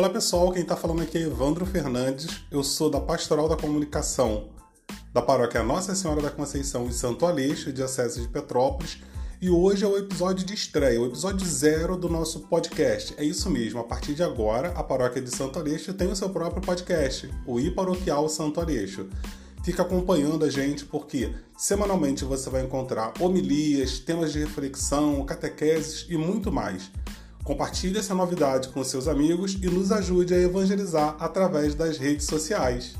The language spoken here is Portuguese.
Olá pessoal, quem está falando aqui é Evandro Fernandes, eu sou da Pastoral da Comunicação da Paróquia Nossa Senhora da Conceição de Santo Aleixo, de Acesso de Petrópolis, e hoje é o episódio de estreia, o episódio zero do nosso podcast. É isso mesmo, a partir de agora, a Paróquia de Santo Aleixo tem o seu próprio podcast, o I Paroquial Santo Aleixo. Fica acompanhando a gente porque semanalmente você vai encontrar homilias, temas de reflexão, catequeses e muito mais. Compartilhe essa novidade com seus amigos e nos ajude a evangelizar através das redes sociais.